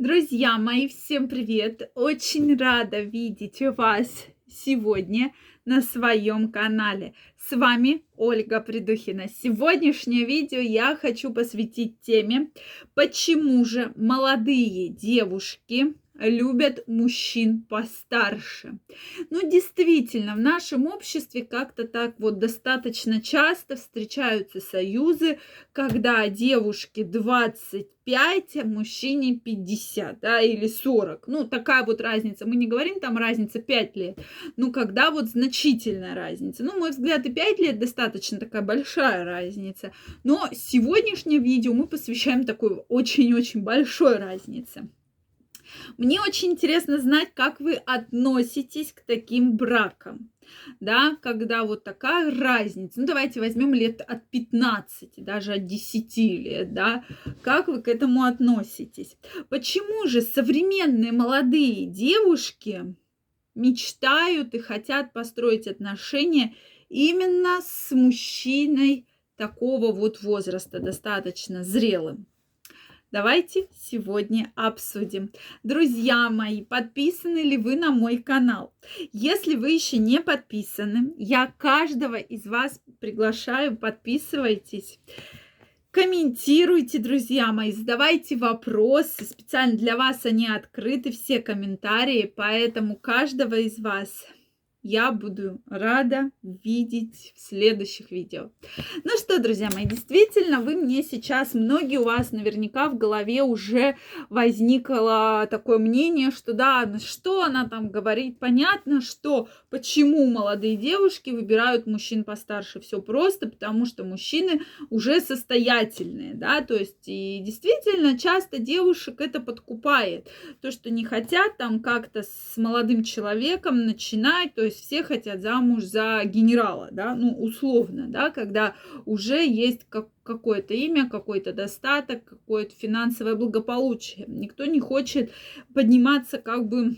Друзья мои, всем привет! Очень рада видеть вас сегодня на своем канале. С вами Ольга Придухина. Сегодняшнее видео я хочу посвятить теме, почему же молодые девушки любят мужчин постарше. Ну, действительно, в нашем обществе как-то так вот достаточно часто встречаются союзы, когда девушке 25, а мужчине 50, да, или 40. Ну, такая вот разница. Мы не говорим там разница 5 лет, ну, когда вот значительная разница. Ну, мой взгляд, и 5 лет достаточно такая большая разница. Но сегодняшнее видео мы посвящаем такой очень-очень большой разнице. Мне очень интересно знать, как вы относитесь к таким бракам. Да, когда вот такая разница. Ну, давайте возьмем лет от 15, даже от 10 лет, да. Как вы к этому относитесь? Почему же современные молодые девушки мечтают и хотят построить отношения именно с мужчиной такого вот возраста, достаточно зрелым? Давайте сегодня обсудим. Друзья мои, подписаны ли вы на мой канал? Если вы еще не подписаны, я каждого из вас приглашаю, подписывайтесь. Комментируйте, друзья мои, задавайте вопросы. Специально для вас они открыты, все комментарии, поэтому каждого из вас я буду рада видеть в следующих видео. Ну что, друзья мои, действительно, вы мне сейчас, многие у вас наверняка в голове уже возникло такое мнение, что да, ну что она там говорит, понятно, что почему молодые девушки выбирают мужчин постарше, все просто, потому что мужчины уже состоятельные, да, то есть и действительно часто девушек это подкупает, то, что не хотят там как-то с молодым человеком начинать, то есть все хотят замуж за генерала, да, ну, условно, да, когда уже есть как, какое-то имя, какой-то достаток, какое-то финансовое благополучие. Никто не хочет подниматься как бы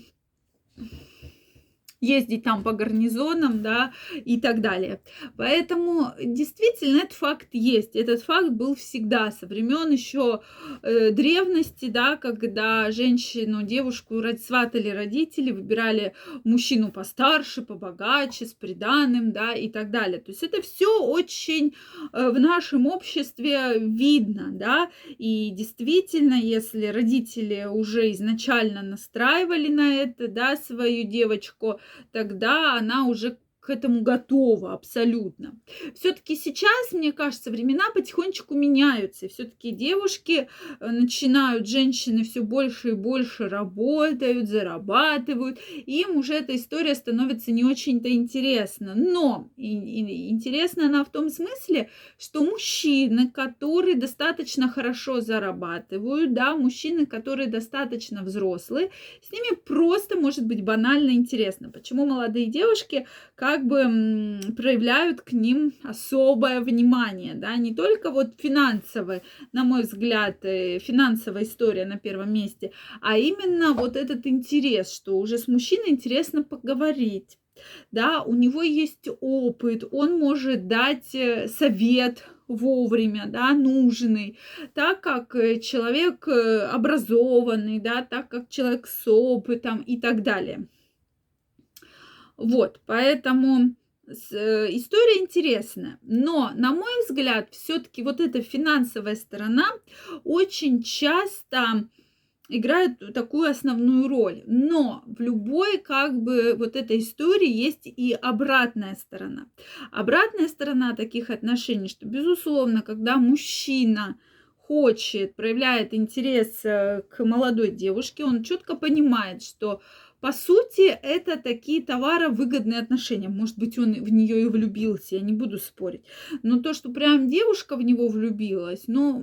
ездить там по гарнизонам, да, и так далее. Поэтому действительно этот факт есть. Этот факт был всегда со времен еще э, древности, да, когда женщину, девушку сватали родители, выбирали мужчину постарше, побогаче, с приданым, да, и так далее. То есть это все очень э, в нашем обществе видно, да, и действительно, если родители уже изначально настраивали на это, да, свою девочку, тогда она уже к этому готова абсолютно. Все-таки сейчас, мне кажется, времена потихонечку меняются. Все-таки девушки э, начинают, женщины все больше и больше работают, зарабатывают. Им уже эта история становится не очень-то интересна. Но и, и, интересна она в том смысле, что мужчины, которые достаточно хорошо зарабатывают, да, мужчины, которые достаточно взрослые, с ними просто может быть банально интересно. Почему молодые девушки, как как бы проявляют к ним особое внимание, да, не только вот финансовое, на мой взгляд, э, финансовая история на первом месте, а именно вот этот интерес, что уже с мужчиной интересно поговорить, да, у него есть опыт, он может дать э, совет вовремя, да, нужный, так как э, человек образованный, да, так как человек с опытом и так далее. Вот, поэтому э, история интересная. Но, на мой взгляд, все-таки вот эта финансовая сторона очень часто играет такую основную роль. Но в любой как бы вот этой истории есть и обратная сторона. Обратная сторона таких отношений, что, безусловно, когда мужчина хочет, проявляет интерес э, к молодой девушке, он четко понимает, что по сути, это такие товаровыгодные отношения. Может быть, он в нее и влюбился, я не буду спорить. Но то, что прям девушка в него влюбилась, ну,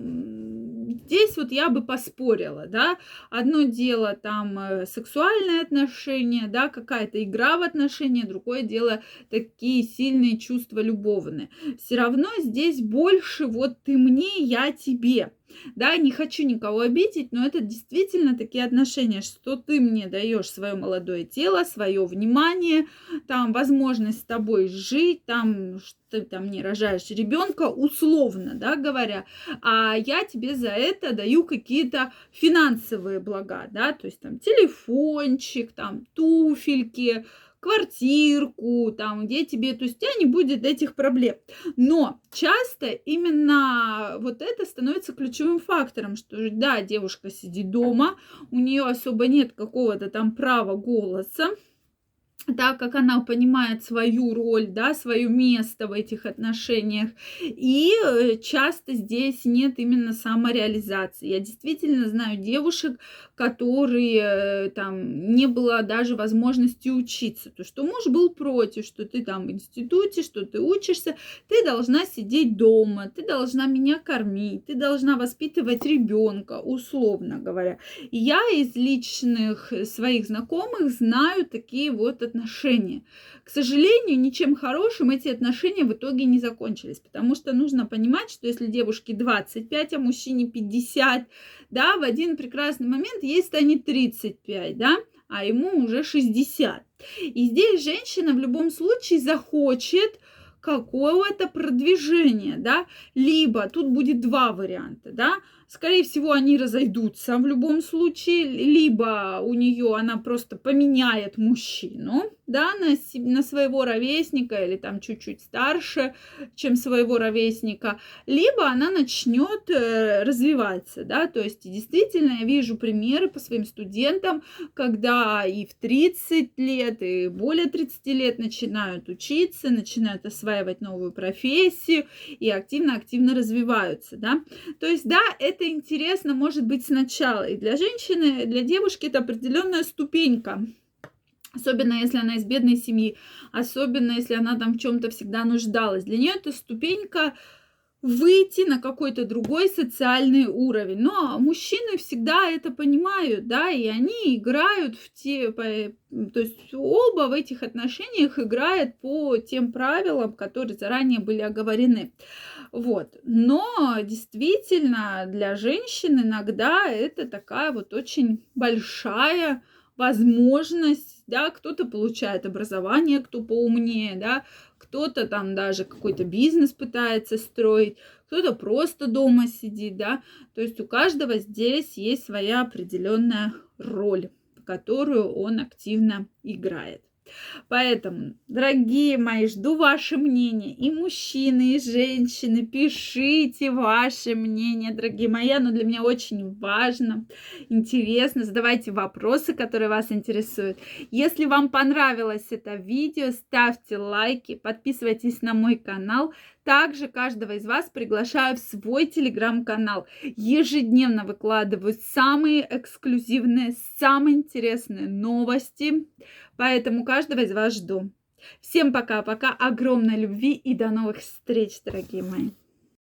здесь вот я бы поспорила, да. Одно дело там э, сексуальные отношения, да, какая-то игра в отношения, другое дело такие сильные чувства любовные. Все равно здесь больше вот ты мне, я тебе. Да, не хочу никого обидеть, но это действительно такие отношения, что ты мне даешь свое молодое тело, свое внимание, там возможность с тобой жить, там ты там не рожаешь ребенка, условно, да, говоря, а я тебе за это даю какие-то финансовые блага, да, то есть там телефончик, там туфельки, квартирку, там, где тебе, то есть у тебя не будет этих проблем. Но часто именно вот это становится ключевым фактором, что да, девушка сидит дома, у нее особо нет какого-то там права голоса, так как она понимает свою роль, да, свое место в этих отношениях. И э, часто здесь нет именно самореализации. Я действительно знаю девушек, которые э, там не было даже возможности учиться. То, что муж был против, что ты там в институте, что ты учишься, ты должна сидеть дома, ты должна меня кормить, ты должна воспитывать ребенка, условно говоря. Я из личных своих знакомых знаю такие вот отношения. К сожалению, ничем хорошим эти отношения в итоге не закончились, потому что нужно понимать, что если девушке 25, а мужчине 50, да, в один прекрасный момент ей станет 35, да, а ему уже 60. И здесь женщина в любом случае захочет какого-то продвижения, да, либо тут будет два варианта, да, скорее всего, они разойдутся в любом случае, либо у нее она просто поменяет мужчину, да, на, на своего ровесника или там чуть-чуть старше, чем своего ровесника, либо она начнет э, развиваться, да, то есть действительно я вижу примеры по своим студентам, когда и в 30 лет, и более 30 лет начинают учиться, начинают осваивать новую профессию и активно-активно развиваются, да, то есть, да, это интересно может быть сначала, и для женщины, для девушки это определенная ступенька, Особенно если она из бедной семьи, особенно если она там в чем-то всегда нуждалась. Для нее это ступенька выйти на какой-то другой социальный уровень. Но мужчины всегда это понимают, да, и они играют в те, то есть оба в этих отношениях играют по тем правилам, которые заранее были оговорены. Вот. Но действительно для женщин иногда это такая вот очень большая возможность, да, кто-то получает образование, кто поумнее, да, кто-то там даже какой-то бизнес пытается строить, кто-то просто дома сидит, да, то есть у каждого здесь есть своя определенная роль, которую он активно играет. Поэтому, дорогие мои, жду ваше мнение. И мужчины, и женщины, пишите ваше мнение, дорогие мои. Оно для меня очень важно, интересно. Задавайте вопросы, которые вас интересуют. Если вам понравилось это видео, ставьте лайки, подписывайтесь на мой канал. Также каждого из вас приглашаю в свой телеграм-канал. Ежедневно выкладываю самые эксклюзивные, самые интересные новости. Поэтому каждого из вас жду. Всем пока-пока, огромной любви и до новых встреч, дорогие мои.